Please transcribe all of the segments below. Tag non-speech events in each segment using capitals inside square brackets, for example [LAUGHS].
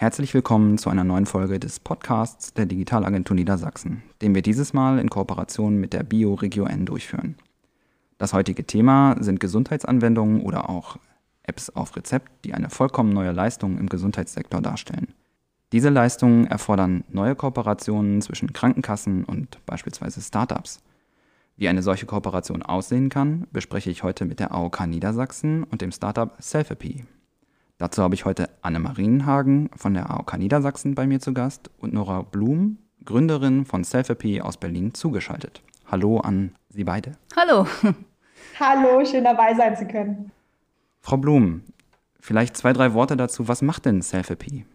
Herzlich willkommen zu einer neuen Folge des Podcasts der Digitalagentur Niedersachsen, den wir dieses Mal in Kooperation mit der BioRegio N durchführen. Das heutige Thema sind Gesundheitsanwendungen oder auch Apps auf Rezept, die eine vollkommen neue Leistung im Gesundheitssektor darstellen. Diese Leistungen erfordern neue Kooperationen zwischen Krankenkassen und beispielsweise Startups. Wie eine solche Kooperation aussehen kann, bespreche ich heute mit der AOK Niedersachsen und dem Startup Selfapy. Dazu habe ich heute Anne Marienhagen von der AOK Niedersachsen bei mir zu Gast und Nora Blum, Gründerin von Selfapy aus Berlin, zugeschaltet. Hallo an Sie beide. Hallo. Hallo, schön dabei sein zu können. Frau Blum, vielleicht zwei, drei Worte dazu. Was macht denn Selfapy?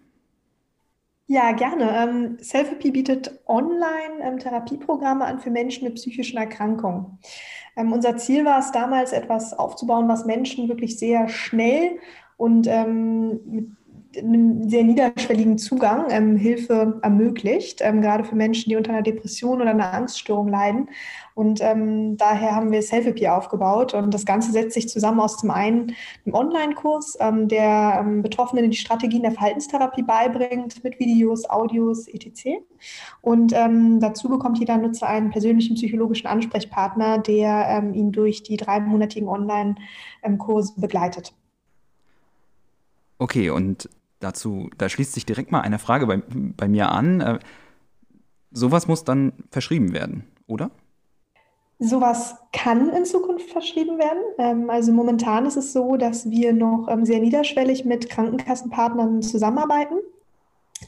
Ja, gerne. Ähm, Selfapy bietet Online-Therapieprogramme an für Menschen mit psychischen Erkrankungen. Ähm, unser Ziel war es damals, etwas aufzubauen, was Menschen wirklich sehr schnell und ähm, mit einem sehr niederschwelligen Zugang ähm, Hilfe ermöglicht, ähm, gerade für Menschen, die unter einer Depression oder einer Angststörung leiden. Und ähm, daher haben wir Selfie aufgebaut. Und das Ganze setzt sich zusammen aus zum einen einem Online-Kurs, ähm, der ähm, Betroffenen die Strategien der Verhaltenstherapie beibringt, mit Videos, Audios, etc. Und ähm, dazu bekommt jeder Nutzer einen persönlichen psychologischen Ansprechpartner, der ihn durch die dreimonatigen Online-Kurse begleitet. Okay, und dazu, da schließt sich direkt mal eine Frage bei, bei mir an. Äh, sowas muss dann verschrieben werden, oder? Sowas kann in Zukunft verschrieben werden. Ähm, also momentan ist es so, dass wir noch ähm, sehr niederschwellig mit Krankenkassenpartnern zusammenarbeiten.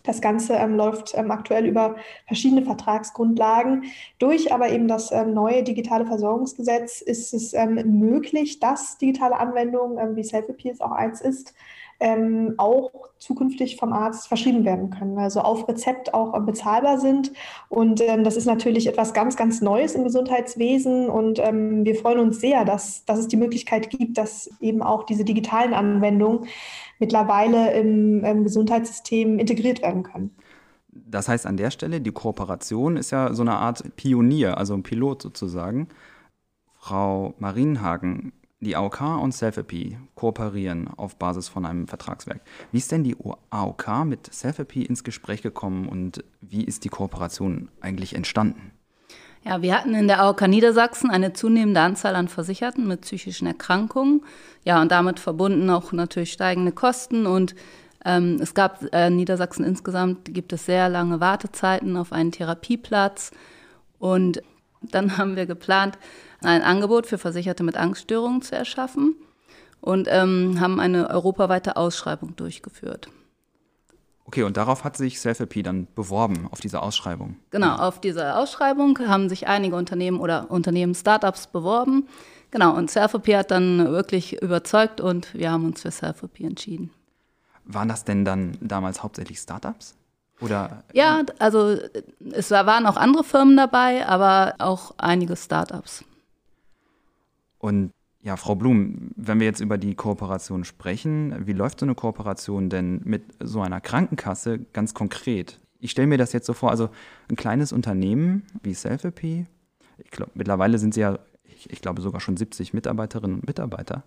Das Ganze ähm, läuft aktuell über verschiedene Vertragsgrundlagen. Durch aber eben das neue digitale Versorgungsgesetz ist es möglich, dass digitale Anwendungen, wie Selfie auch eins ist, ähm, auch zukünftig vom Arzt verschrieben werden können, also auf Rezept auch bezahlbar sind. Und ähm, das ist natürlich etwas ganz, ganz Neues im Gesundheitswesen. Und ähm, wir freuen uns sehr, dass, dass es die Möglichkeit gibt, dass eben auch diese digitalen Anwendungen mittlerweile im, im Gesundheitssystem integriert werden können. Das heißt an der Stelle, die Kooperation ist ja so eine Art Pionier, also ein Pilot sozusagen. Frau Marienhagen, die AOK und Selfapy kooperieren auf Basis von einem Vertragswerk. Wie ist denn die AOK mit Selfapy ins Gespräch gekommen und wie ist die Kooperation eigentlich entstanden? Ja, wir hatten in der AOK Niedersachsen eine zunehmende Anzahl an Versicherten mit psychischen Erkrankungen. Ja, und damit verbunden auch natürlich steigende Kosten. Und ähm, es gab äh, in Niedersachsen insgesamt gibt es sehr lange Wartezeiten auf einen Therapieplatz. Und dann haben wir geplant, ein Angebot für Versicherte mit Angststörungen zu erschaffen und ähm, haben eine europaweite Ausschreibung durchgeführt. Okay, und darauf hat sich Selfie dann beworben, auf diese Ausschreibung. Genau, auf diese Ausschreibung haben sich einige Unternehmen oder Unternehmen, Startups beworben. Genau, und Selfie hat dann wirklich überzeugt und wir haben uns für Selfie entschieden. Waren das denn dann damals hauptsächlich Startups? Oder? Ja, also es waren auch andere Firmen dabei, aber auch einige Startups. Und ja, Frau Blum, wenn wir jetzt über die Kooperation sprechen, wie läuft so eine Kooperation denn mit so einer Krankenkasse ganz konkret? Ich stelle mir das jetzt so vor, also ein kleines Unternehmen wie Selfie, ich glaube, mittlerweile sind sie ja, ich, ich glaube sogar schon 70 Mitarbeiterinnen und Mitarbeiter,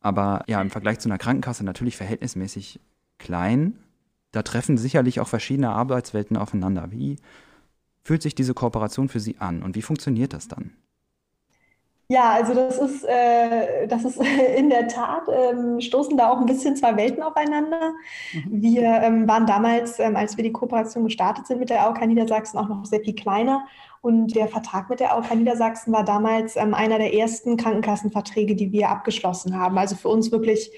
aber ja, im Vergleich zu einer Krankenkasse natürlich verhältnismäßig klein. Da treffen sicherlich auch verschiedene Arbeitswelten aufeinander. Wie fühlt sich diese Kooperation für Sie an und wie funktioniert das dann? Ja, also das ist, äh, das ist [LAUGHS] in der Tat, ähm, stoßen da auch ein bisschen zwei Welten aufeinander. Mhm. Wir ähm, waren damals, ähm, als wir die Kooperation gestartet sind mit der AOK Niedersachsen, auch noch sehr viel kleiner. Und der Vertrag mit der AOK Niedersachsen war damals ähm, einer der ersten Krankenkassenverträge, die wir abgeschlossen haben. Also für uns wirklich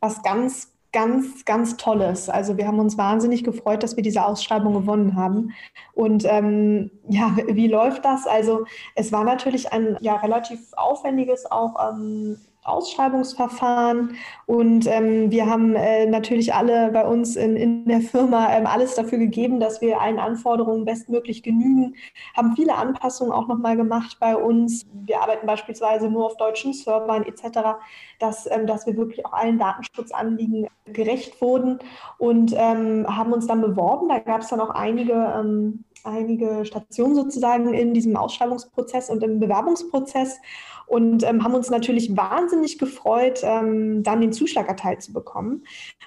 was ganz ganz, ganz Tolles. Also wir haben uns wahnsinnig gefreut, dass wir diese Ausschreibung gewonnen haben. Und ähm, ja, wie läuft das? Also es war natürlich ein ja, relativ aufwendiges auch ähm, Ausschreibungsverfahren und ähm, wir haben äh, natürlich alle bei uns in, in der Firma ähm, alles dafür gegeben, dass wir allen Anforderungen bestmöglich genügen, haben viele Anpassungen auch nochmal gemacht bei uns. Wir arbeiten beispielsweise nur auf deutschen Servern etc., dass, ähm, dass wir wirklich auch allen Datenschutzanliegen gerecht wurden und ähm, haben uns dann beworben. Da gab es dann auch einige ähm, einige Stationen sozusagen in diesem Ausschreibungsprozess und im Bewerbungsprozess. Und ähm, haben uns natürlich wahnsinnig gefreut, ähm, dann den Zuschlag erteilt zu bekommen.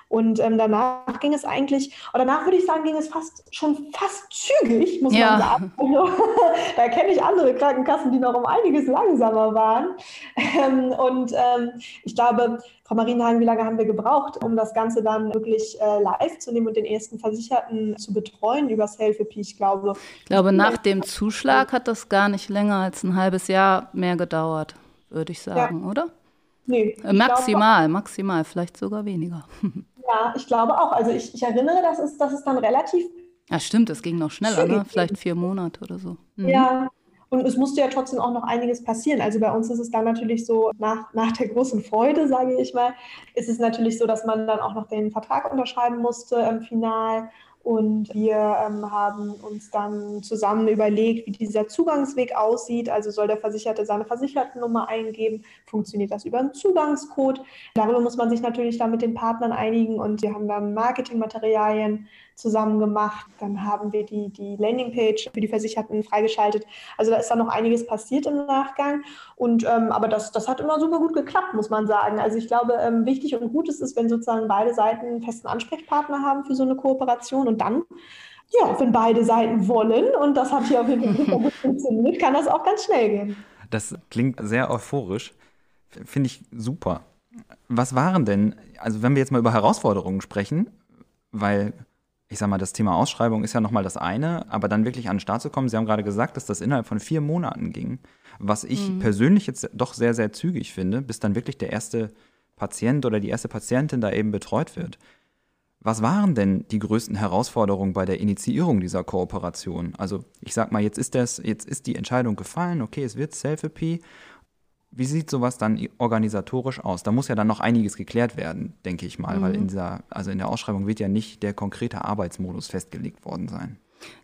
Und ähm, danach ging es eigentlich, oder danach würde ich sagen, ging es fast schon fast zügig, muss ja. man sagen. Also, [LAUGHS] da kenne ich andere Krankenkassen, die noch um einiges langsamer waren. Ähm, und ähm, ich glaube, Frau Marienhagen, wie lange haben wir gebraucht, um das Ganze dann wirklich äh, live zu nehmen und den ersten Versicherten zu betreuen über Selfie? Ich glaube. Ich glaube, nach dem Zuschlag hat das gar nicht länger als ein halbes Jahr mehr gedauert, würde ich sagen, ja. oder? Nee. Maximal, glaube, maximal, vielleicht sogar weniger. [LAUGHS] Ja, ich glaube auch. Also ich, ich erinnere, dass es, dass es dann relativ. Ja, stimmt, es ging noch schneller, ne? Vielleicht vier Monate oder so. Mhm. Ja, und es musste ja trotzdem auch noch einiges passieren. Also bei uns ist es dann natürlich so, nach, nach der großen Freude, sage ich mal, ist es natürlich so, dass man dann auch noch den Vertrag unterschreiben musste im Final. Und wir ähm, haben uns dann zusammen überlegt, wie dieser Zugangsweg aussieht. Also soll der Versicherte seine Versichertennummer eingeben? Funktioniert das über einen Zugangscode? Darüber muss man sich natürlich dann mit den Partnern einigen und wir haben dann Marketingmaterialien zusammen gemacht. Dann haben wir die, die Landingpage für die Versicherten freigeschaltet. Also da ist dann noch einiges passiert im Nachgang. Und ähm, aber das, das hat immer super gut geklappt, muss man sagen. Also ich glaube, ähm, wichtig und gut ist es, wenn sozusagen beide Seiten einen festen Ansprechpartner haben für so eine Kooperation und dann ja, wenn beide Seiten wollen, und das hat hier auf jeden Fall [LAUGHS] gut funktioniert, kann das auch ganz schnell gehen. Das klingt sehr euphorisch. Finde ich super. Was waren denn, also wenn wir jetzt mal über Herausforderungen sprechen, weil ich sag mal, das Thema Ausschreibung ist ja nochmal das eine, aber dann wirklich an den Start zu kommen, Sie haben gerade gesagt, dass das innerhalb von vier Monaten ging, was ich mhm. persönlich jetzt doch sehr, sehr zügig finde, bis dann wirklich der erste Patient oder die erste Patientin da eben betreut wird. Was waren denn die größten Herausforderungen bei der Initiierung dieser Kooperation? Also ich sag mal, jetzt ist das, jetzt ist die Entscheidung gefallen, okay, es wird Selfie wie sieht sowas dann organisatorisch aus? Da muss ja dann noch einiges geklärt werden, denke ich mal, mhm. weil in dieser, also in der Ausschreibung wird ja nicht der konkrete Arbeitsmodus festgelegt worden sein.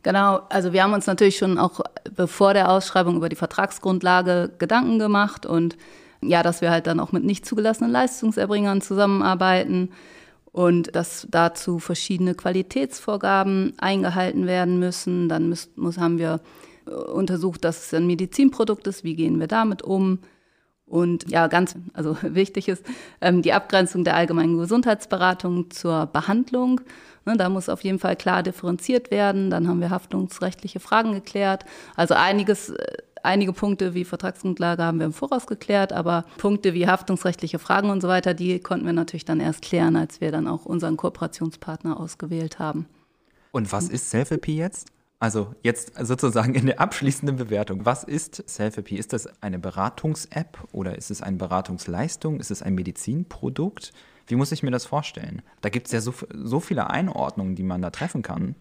Genau, also wir haben uns natürlich schon auch bevor der Ausschreibung über die Vertragsgrundlage Gedanken gemacht und ja, dass wir halt dann auch mit nicht zugelassenen Leistungserbringern zusammenarbeiten und dass dazu verschiedene Qualitätsvorgaben eingehalten werden müssen. Dann muss, muss, haben wir äh, untersucht, dass es ein Medizinprodukt ist, wie gehen wir damit um. Und ja, ganz also [LAUGHS] wichtig ist ähm, die Abgrenzung der allgemeinen Gesundheitsberatung zur Behandlung. Ne, da muss auf jeden Fall klar differenziert werden. Dann haben wir haftungsrechtliche Fragen geklärt. Also einiges, äh, einige Punkte wie Vertragsgrundlage haben wir im Voraus geklärt, aber Punkte wie haftungsrechtliche Fragen und so weiter, die konnten wir natürlich dann erst klären, als wir dann auch unseren Kooperationspartner ausgewählt haben. Und was ist Selfie jetzt? Also jetzt sozusagen in der abschließenden Bewertung. Was ist Selfie? Ist das eine Beratungs-App oder ist es eine Beratungsleistung? Ist es ein Medizinprodukt? Wie muss ich mir das vorstellen? Da gibt es ja so, so viele Einordnungen, die man da treffen kann.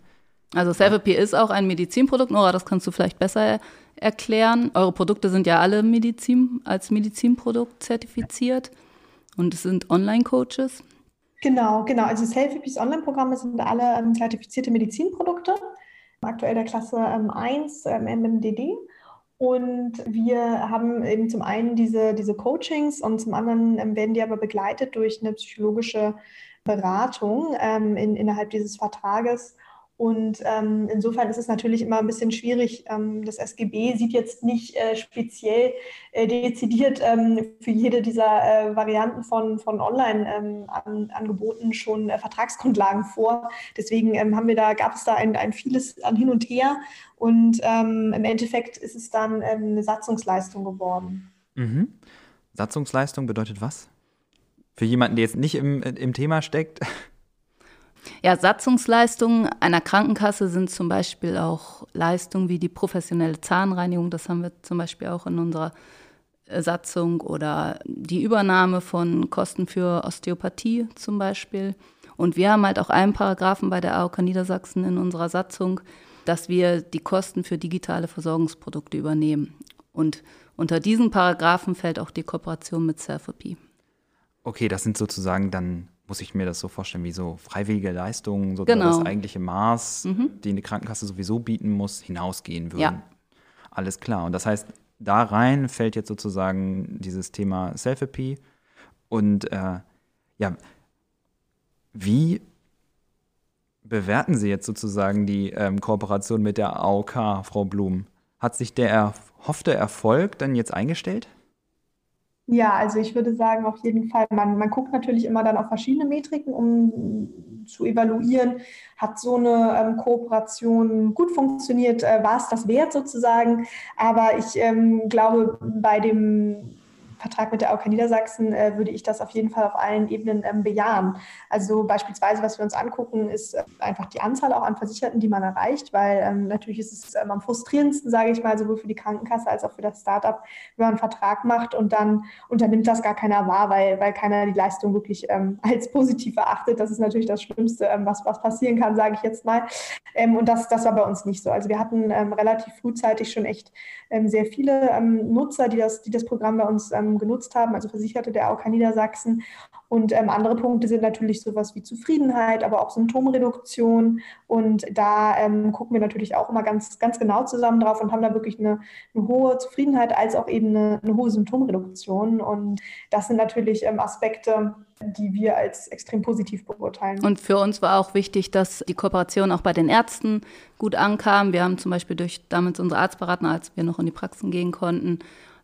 Also Selfie ist auch ein Medizinprodukt. Nora, das kannst du vielleicht besser erklären. Eure Produkte sind ja alle Medizin, als Medizinprodukt zertifiziert und es sind Online-Coaches. Genau, genau. Also Selfie Online-Programme sind alle ähm, zertifizierte Medizinprodukte aktuell der Klasse ähm, 1 ähm, MMDD. Und wir haben eben zum einen diese, diese Coachings und zum anderen ähm, werden die aber begleitet durch eine psychologische Beratung ähm, in, innerhalb dieses Vertrages und ähm, insofern ist es natürlich immer ein bisschen schwierig. Ähm, das SGB sieht jetzt nicht äh, speziell äh, dezidiert ähm, für jede dieser äh, Varianten von, von Online-Angeboten ähm, schon äh, Vertragsgrundlagen vor. Deswegen ähm, haben wir da, gab es da ein, ein vieles an Hin und Her und ähm, im Endeffekt ist es dann eine Satzungsleistung geworden. Mhm. Satzungsleistung bedeutet was? Für jemanden, der jetzt nicht im, im Thema steckt? Ja, Satzungsleistungen einer Krankenkasse sind zum Beispiel auch Leistungen wie die professionelle Zahnreinigung. Das haben wir zum Beispiel auch in unserer Satzung oder die Übernahme von Kosten für Osteopathie zum Beispiel. Und wir haben halt auch einen Paragraphen bei der AOK Niedersachsen in unserer Satzung, dass wir die Kosten für digitale Versorgungsprodukte übernehmen. Und unter diesen Paragraphen fällt auch die Kooperation mit Selfie. Okay, das sind sozusagen dann muss ich mir das so vorstellen, wie so freiwillige Leistungen, so genau. das eigentliche Maß, mhm. die eine Krankenkasse sowieso bieten muss, hinausgehen würden. Ja. Alles klar. Und das heißt, da rein fällt jetzt sozusagen dieses Thema Selfie. Und äh, ja, wie bewerten Sie jetzt sozusagen die ähm, Kooperation mit der AOK, Frau Blum? Hat sich der erhoffte Erfolg dann jetzt eingestellt? Ja, also ich würde sagen, auf jeden Fall, man, man guckt natürlich immer dann auf verschiedene Metriken, um zu evaluieren, hat so eine ähm, Kooperation gut funktioniert, äh, war es das wert sozusagen. Aber ich ähm, glaube, bei dem Vertrag mit der AOK Niedersachsen äh, würde ich das auf jeden Fall auf allen Ebenen ähm, bejahen. Also beispielsweise, was wir uns angucken, ist äh, einfach die Anzahl auch an Versicherten, die man erreicht, weil ähm, natürlich ist es ähm, am frustrierendsten, sage ich mal, sowohl für die Krankenkasse als auch für das Startup, wenn man einen Vertrag macht und dann unternimmt das gar keiner wahr, weil, weil keiner die Leistung wirklich ähm, als positiv erachtet. Das ist natürlich das Schlimmste, ähm, was, was passieren kann, sage ich jetzt mal. Ähm, und das, das war bei uns nicht so. Also wir hatten relativ frühzeitig schon echt sehr viele Nutzer, die das, die das Programm bei uns ähm, genutzt haben, also Versicherte der AOK Niedersachsen. Und ähm, andere Punkte sind natürlich sowas wie Zufriedenheit, aber auch Symptomreduktion. Und da ähm, gucken wir natürlich auch immer ganz, ganz genau zusammen drauf und haben da wirklich eine, eine hohe Zufriedenheit als auch eben eine, eine, hohe Symptomreduktion. Und das sind natürlich ähm, Aspekte, die wir als extrem positiv beurteilen. Und für uns war auch wichtig, dass die Kooperation auch bei den Ärzten gut ankam. Wir haben zum Beispiel durch damals unsere Arztberater, als wir noch in die Praxen gehen konnten,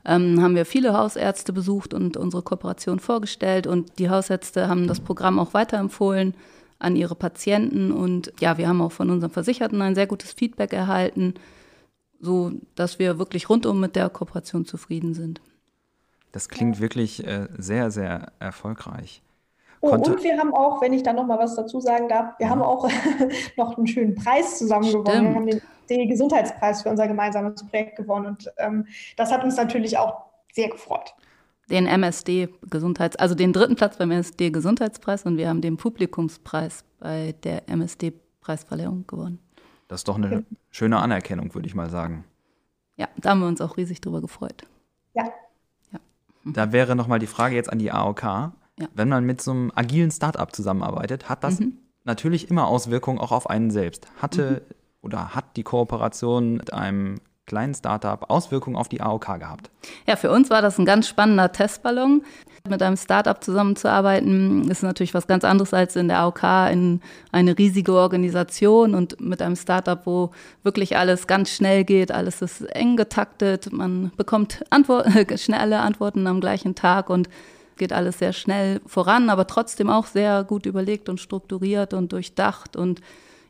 ähm, haben wir viele Hausärzte besucht und unsere Kooperation vorgestellt. Und die Hausärzte haben das Programm auch weiterempfohlen an ihre Patienten. Und ja, wir haben auch von unseren Versicherten ein sehr gutes Feedback erhalten, so dass wir wirklich rundum mit der Kooperation zufrieden sind. Das klingt wirklich äh, sehr, sehr erfolgreich. Oh, und wir haben auch, wenn ich da noch mal was dazu sagen darf, wir ja. haben auch [LAUGHS] noch einen schönen Preis zusammen gewonnen. Wir haben den den Gesundheitspreis für unser gemeinsames Projekt gewonnen. Und ähm, das hat uns natürlich auch sehr gefreut. Den MSD Gesundheits, also den dritten Platz beim MSD Gesundheitspreis und wir haben den Publikumspreis bei der MSD Preisverleihung gewonnen. Das ist doch eine schöne Anerkennung, würde ich mal sagen. Ja, da haben wir uns auch riesig drüber gefreut. Ja. ja. Da wäre nochmal die Frage jetzt an die AOK. Ja. Wenn man mit so einem agilen Startup zusammenarbeitet, hat das mhm. natürlich immer Auswirkungen auch auf einen selbst. Hatte mhm oder hat die Kooperation mit einem kleinen Startup Auswirkungen auf die AOK gehabt? Ja, für uns war das ein ganz spannender Testballon. Mit einem Startup zusammenzuarbeiten ist natürlich was ganz anderes als in der AOK in eine riesige Organisation und mit einem Startup, wo wirklich alles ganz schnell geht, alles ist eng getaktet, man bekommt Antwort, [LAUGHS] schnelle Antworten am gleichen Tag und geht alles sehr schnell voran, aber trotzdem auch sehr gut überlegt und strukturiert und durchdacht und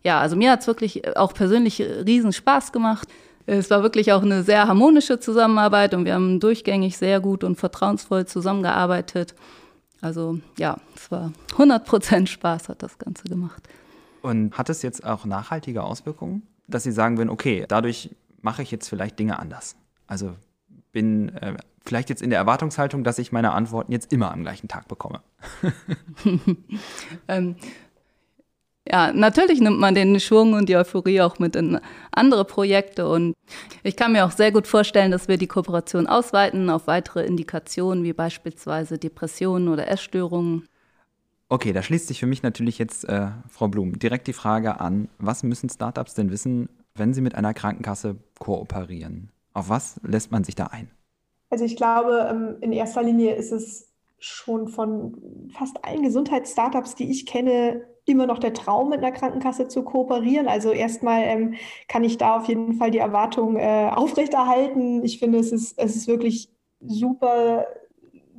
ja, also mir hat es wirklich äh, auch persönlich äh, riesen Spaß gemacht. Es war wirklich auch eine sehr harmonische Zusammenarbeit und wir haben durchgängig sehr gut und vertrauensvoll zusammengearbeitet. Also ja, es war 100% Spaß hat das Ganze gemacht. Und hat es jetzt auch nachhaltige Auswirkungen, dass Sie sagen würden, okay, dadurch mache ich jetzt vielleicht Dinge anders? Also bin äh, vielleicht jetzt in der Erwartungshaltung, dass ich meine Antworten jetzt immer am gleichen Tag bekomme. [LAUGHS] [LAUGHS] [LAUGHS] ähm, ja, natürlich nimmt man den Schwung und die Euphorie auch mit in andere Projekte. Und ich kann mir auch sehr gut vorstellen, dass wir die Kooperation ausweiten auf weitere Indikationen, wie beispielsweise Depressionen oder Essstörungen. Okay, da schließt sich für mich natürlich jetzt, äh, Frau Blum, direkt die Frage an, was müssen Startups denn wissen, wenn sie mit einer Krankenkasse kooperieren? Auf was lässt man sich da ein? Also ich glaube, ähm, in erster Linie ist es schon von fast allen Gesundheitsstartups, die ich kenne, immer noch der Traum, mit einer Krankenkasse zu kooperieren. Also erstmal ähm, kann ich da auf jeden Fall die Erwartung äh, aufrechterhalten. Ich finde, es ist, es ist wirklich super,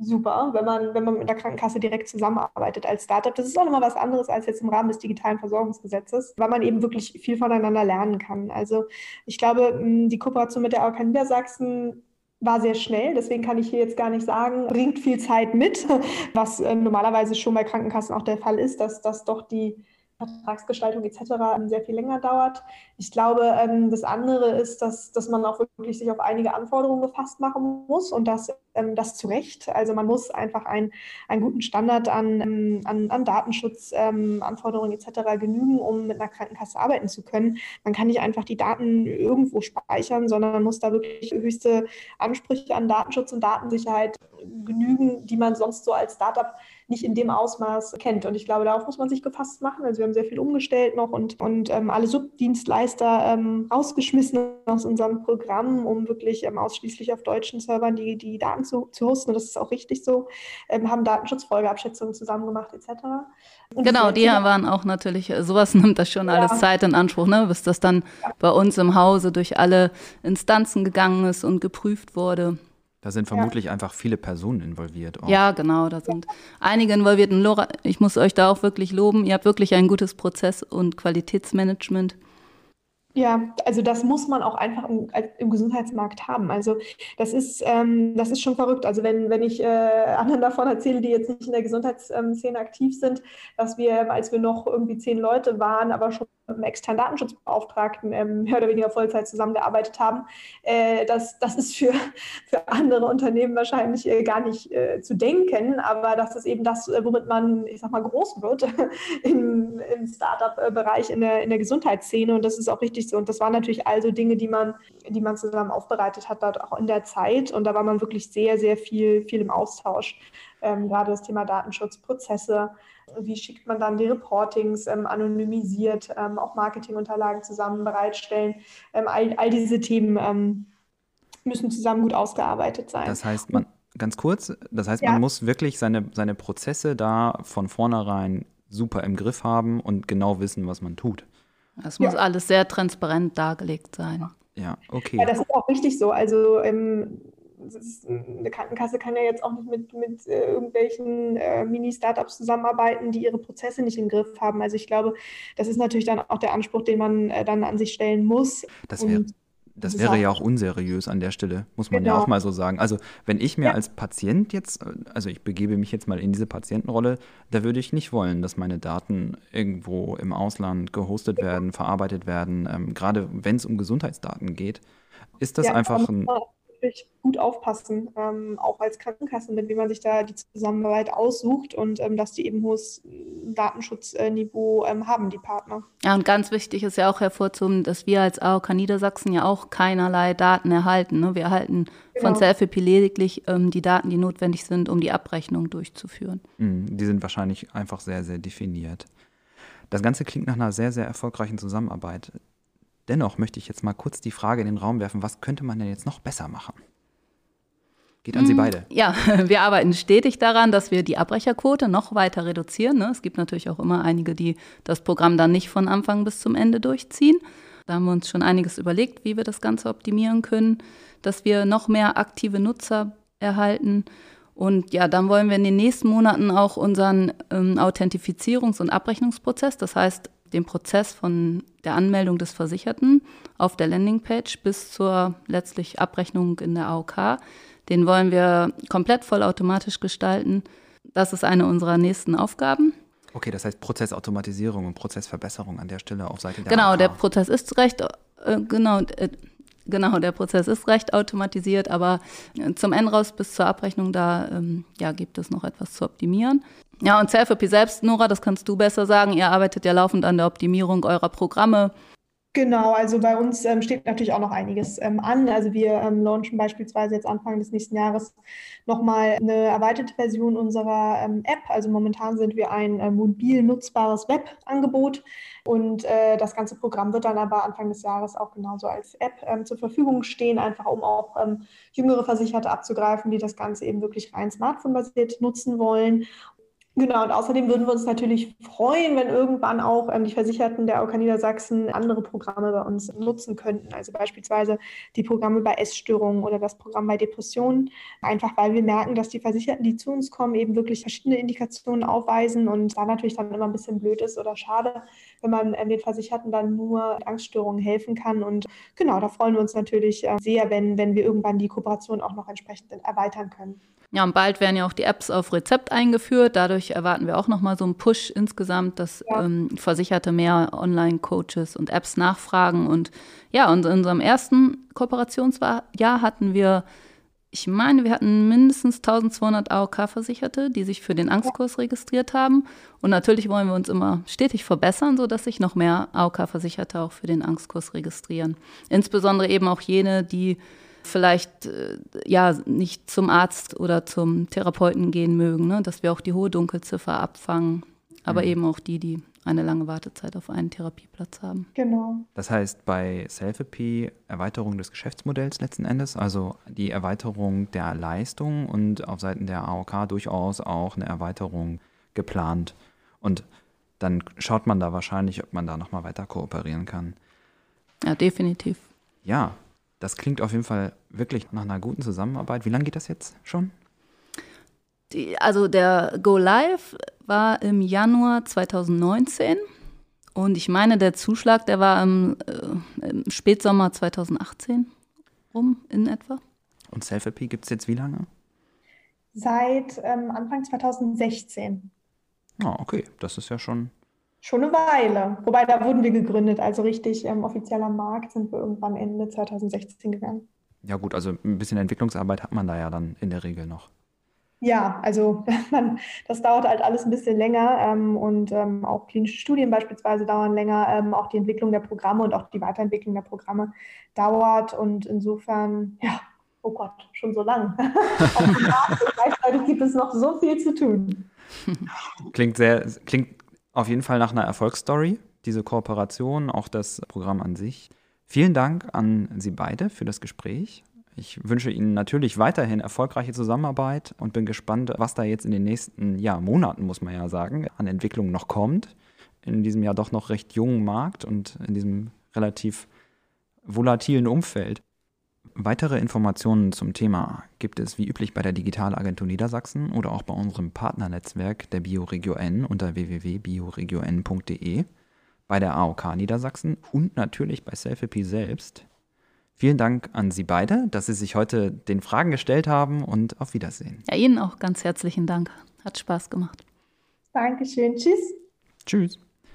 super, wenn man, wenn man mit einer Krankenkasse direkt zusammenarbeitet als Startup. Das ist auch nochmal was anderes als jetzt im Rahmen des digitalen Versorgungsgesetzes, weil man eben wirklich viel voneinander lernen kann. Also ich glaube, die Kooperation mit der AOK Niedersachsen war sehr schnell, deswegen kann ich hier jetzt gar nicht sagen, bringt viel Zeit mit, [LAUGHS] was äh, normalerweise schon bei Krankenkassen auch der Fall ist, dass, dass doch die Vertragsgestaltung etc. sehr viel länger dauert. Ich glaube, ähm, das andere ist, dass, dass man auch wirklich sich auf einige Anforderungen gefasst machen muss und das, ähm, das zu Recht. Also man muss einfach ein, einen guten Standard an, ähm, an, an Datenschutzanforderungen ähm, etc. genügen, um mit einer Krankenkasse arbeiten zu können. Man kann nicht einfach die Daten irgendwo speichern, sondern man muss da wirklich höchste Ansprüche an Datenschutz und Datensicherheit genügen, die man sonst so als Startup nicht in dem Ausmaß kennt. Und ich glaube, darauf muss man sich gefasst machen. Also wir haben sehr viel umgestellt noch und, und ähm, alle Subdienstleister ähm, rausgeschmissen aus unserem Programm, um wirklich ähm, ausschließlich auf deutschen Servern die, die Daten zu, zu hosten. Und das ist auch richtig so. Ähm, haben Datenschutzfolgeabschätzungen zusammen gemacht etc. Und genau, die waren auch natürlich, äh, sowas [LAUGHS] nimmt das schon ja. alles Zeit in Anspruch, ne? bis das dann ja. bei uns im Hause durch alle Instanzen gegangen ist und geprüft wurde. Da sind vermutlich ja. einfach viele Personen involviert. Auch. Ja, genau, da sind einige involviert. Und Laura, ich muss euch da auch wirklich loben. Ihr habt wirklich ein gutes Prozess- und Qualitätsmanagement. Ja, also das muss man auch einfach im, im Gesundheitsmarkt haben. Also das ist, ähm, das ist schon verrückt. Also wenn, wenn ich äh, anderen davon erzähle, die jetzt nicht in der Gesundheitsszene aktiv sind, dass wir, als wir noch irgendwie zehn Leute waren, aber schon mit einem externen Datenschutzbeauftragten ähm, mehr oder weniger Vollzeit zusammengearbeitet haben, äh, das, das ist für, für andere Unternehmen wahrscheinlich äh, gar nicht äh, zu denken, aber das ist eben das, äh, womit man, ich sag mal, groß wird [LAUGHS] im, im Startup-Bereich in der, in der Gesundheitsszene und das ist auch richtig so. Und das waren natürlich also Dinge, die man, die man zusammen aufbereitet hat, dort auch in der Zeit. Und da war man wirklich sehr, sehr viel, viel im Austausch. Ähm, gerade das Thema Datenschutzprozesse. Wie schickt man dann die Reportings ähm, anonymisiert, ähm, auch Marketingunterlagen zusammen bereitstellen? Ähm, all, all diese Themen ähm, müssen zusammen gut ausgearbeitet sein. Das heißt, man, ganz kurz, das heißt, ja. man muss wirklich seine, seine Prozesse da von vornherein super im Griff haben und genau wissen, was man tut. Es muss ja. alles sehr transparent dargelegt sein. Ja, okay. Ja, das ist auch richtig so. Also ähm, ist, eine Krankenkasse kann ja jetzt auch nicht mit, mit äh, irgendwelchen äh, Mini-Startups zusammenarbeiten, die ihre Prozesse nicht im Griff haben. Also ich glaube, das ist natürlich dann auch der Anspruch, den man äh, dann an sich stellen muss. Das wäre das wäre ja auch unseriös an der Stelle, muss man genau. ja auch mal so sagen. Also wenn ich mir ja. als Patient jetzt, also ich begebe mich jetzt mal in diese Patientenrolle, da würde ich nicht wollen, dass meine Daten irgendwo im Ausland gehostet werden, verarbeitet werden. Ähm, gerade wenn es um Gesundheitsdaten geht, ist das ja, einfach ein wirklich gut aufpassen, ähm, auch als Krankenkasse, mit wie man sich da die Zusammenarbeit aussucht und ähm, dass die eben hohes Datenschutzniveau ähm, haben, die Partner. Ja, und ganz wichtig ist ja auch hervorzuheben, dass wir als AOK Niedersachsen ja auch keinerlei Daten erhalten. Ne? Wir erhalten genau. von Selfie lediglich ähm, die Daten, die notwendig sind, um die Abrechnung durchzuführen. Mhm, die sind wahrscheinlich einfach sehr, sehr definiert. Das Ganze klingt nach einer sehr, sehr erfolgreichen Zusammenarbeit. Dennoch möchte ich jetzt mal kurz die Frage in den Raum werfen, was könnte man denn jetzt noch besser machen? Geht an Sie hm, beide. Ja, [LAUGHS] wir arbeiten stetig daran, dass wir die Abbrecherquote noch weiter reduzieren. Ne? Es gibt natürlich auch immer einige, die das Programm dann nicht von Anfang bis zum Ende durchziehen. Da haben wir uns schon einiges überlegt, wie wir das Ganze optimieren können, dass wir noch mehr aktive Nutzer erhalten. Und ja, dann wollen wir in den nächsten Monaten auch unseren ähm, Authentifizierungs- und Abrechnungsprozess, das heißt den Prozess von der Anmeldung des Versicherten auf der Landingpage bis zur letztlich Abrechnung in der AOK. Den wollen wir komplett vollautomatisch gestalten. Das ist eine unserer nächsten Aufgaben. Okay, das heißt Prozessautomatisierung und Prozessverbesserung an der Stelle auf Seite der Genau, AOK. der Prozess ist recht, äh, genau, äh, genau, der Prozess ist recht automatisiert, aber zum Endraus bis zur Abrechnung, da ähm, ja, gibt es noch etwas zu optimieren. Ja, und Selfie selbst, Nora, das kannst du besser sagen. Ihr arbeitet ja laufend an der Optimierung eurer Programme. Genau, also bei uns ähm, steht natürlich auch noch einiges ähm, an. Also wir ähm, launchen beispielsweise jetzt Anfang des nächsten Jahres nochmal eine erweiterte Version unserer ähm, App. Also momentan sind wir ein äh, mobil nutzbares Webangebot und äh, das ganze Programm wird dann aber Anfang des Jahres auch genauso als App ähm, zur Verfügung stehen, einfach um auch ähm, jüngere Versicherte abzugreifen, die das Ganze eben wirklich rein smartphone-basiert nutzen wollen. Genau, und außerdem würden wir uns natürlich freuen, wenn irgendwann auch ähm, die Versicherten der AOK Niedersachsen andere Programme bei uns nutzen könnten. Also beispielsweise die Programme bei Essstörungen oder das Programm bei Depressionen. Einfach weil wir merken, dass die Versicherten, die zu uns kommen, eben wirklich verschiedene Indikationen aufweisen und da natürlich dann immer ein bisschen blöd ist oder schade, wenn man ähm, den Versicherten dann nur mit Angststörungen helfen kann. Und genau, da freuen wir uns natürlich äh, sehr, wenn, wenn wir irgendwann die Kooperation auch noch entsprechend erweitern können. Ja, und bald werden ja auch die Apps auf Rezept eingeführt. Dadurch erwarten wir auch nochmal so einen Push insgesamt, dass ja. ähm, Versicherte mehr Online-Coaches und Apps nachfragen. Und ja, und in unserem ersten Kooperationsjahr hatten wir, ich meine, wir hatten mindestens 1200 AOK-Versicherte, die sich für den Angstkurs registriert haben. Und natürlich wollen wir uns immer stetig verbessern, sodass sich noch mehr AOK-Versicherte auch für den Angstkurs registrieren. Insbesondere eben auch jene, die vielleicht äh, ja nicht zum Arzt oder zum Therapeuten gehen mögen, ne? dass wir auch die hohe Dunkelziffer abfangen, aber mhm. eben auch die, die eine lange Wartezeit auf einen Therapieplatz haben. Genau. Das heißt bei Selfie Erweiterung des Geschäftsmodells letzten Endes, also die Erweiterung der Leistung und auf Seiten der AOK durchaus auch eine Erweiterung geplant. Und dann schaut man da wahrscheinlich, ob man da nochmal weiter kooperieren kann. Ja, definitiv. Ja, Das klingt auf jeden Fall wirklich nach einer guten Zusammenarbeit. Wie lange geht das jetzt schon? Die, also der Go Live war im Januar 2019 und ich meine, der Zuschlag, der war im, äh, im Spätsommer 2018 rum in etwa. Und Selfie gibt es jetzt wie lange? Seit ähm, Anfang 2016. Ah, okay, das ist ja schon. Schon eine Weile. Wobei, da wurden wir gegründet. Also richtig ähm, offiziell am Markt sind wir irgendwann Ende 2016 gegangen. Ja, gut, also ein bisschen Entwicklungsarbeit hat man da ja dann in der Regel noch. Ja, also [LAUGHS] man, das dauert halt alles ein bisschen länger ähm, und ähm, auch klinische Studien beispielsweise dauern länger. Ähm, auch die Entwicklung der Programme und auch die Weiterentwicklung der Programme dauert und insofern, ja, oh Gott, schon so lang. [LAUGHS] gleichzeitig gibt es noch so viel zu tun. Klingt sehr, klingt auf jeden Fall nach einer Erfolgsstory, diese Kooperation, auch das Programm an sich. Vielen Dank an Sie beide für das Gespräch. Ich wünsche Ihnen natürlich weiterhin erfolgreiche Zusammenarbeit und bin gespannt, was da jetzt in den nächsten ja, Monaten, muss man ja sagen, an Entwicklung noch kommt. In diesem ja doch noch recht jungen Markt und in diesem relativ volatilen Umfeld. Weitere Informationen zum Thema gibt es wie üblich bei der Digitalagentur Niedersachsen oder auch bei unserem Partnernetzwerk der BioRegio N unter www.bioregioN.de, bei der AOK Niedersachsen und natürlich bei Selfie selbst. Vielen Dank an Sie beide, dass Sie sich heute den Fragen gestellt haben und auf Wiedersehen. Ja, Ihnen auch ganz herzlichen Dank. Hat Spaß gemacht. Dankeschön. Tschüss. Tschüss.